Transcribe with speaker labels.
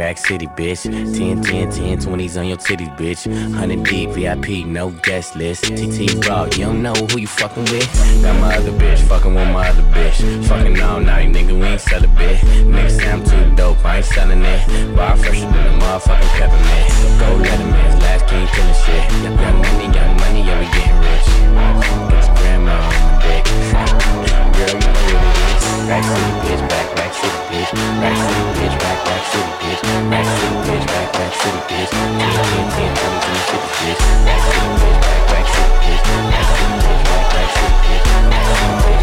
Speaker 1: Rack City, bitch. 10, 10, 10, 20s on your titties, bitch. 100 deep, VIP, no guest list. T-Raww, you don't know who you fucking with. Got my other bitch, fucking with my other bitch. Fucking all night, nigga, we ain't sell a bit. Nigga say I'm too dope, I ain't selling it. Bar fresher than a motherfucking peppermint. Go let him in, last king killing shit. Young money, young money, yeah, we getting rich. Get your grandma on my dick. Girl, you know what it is. Rack City, bitch, back, bitch. Rack City, bitch, back, back city, bitch. Rack City, bitch, back, back city, bitch. 10, 10, 10, 20, 20, 50, bitch. Rack City, bitch, back, back city, bitch. Rack City, bitch, back, back city, bitch. Rack City, bitch,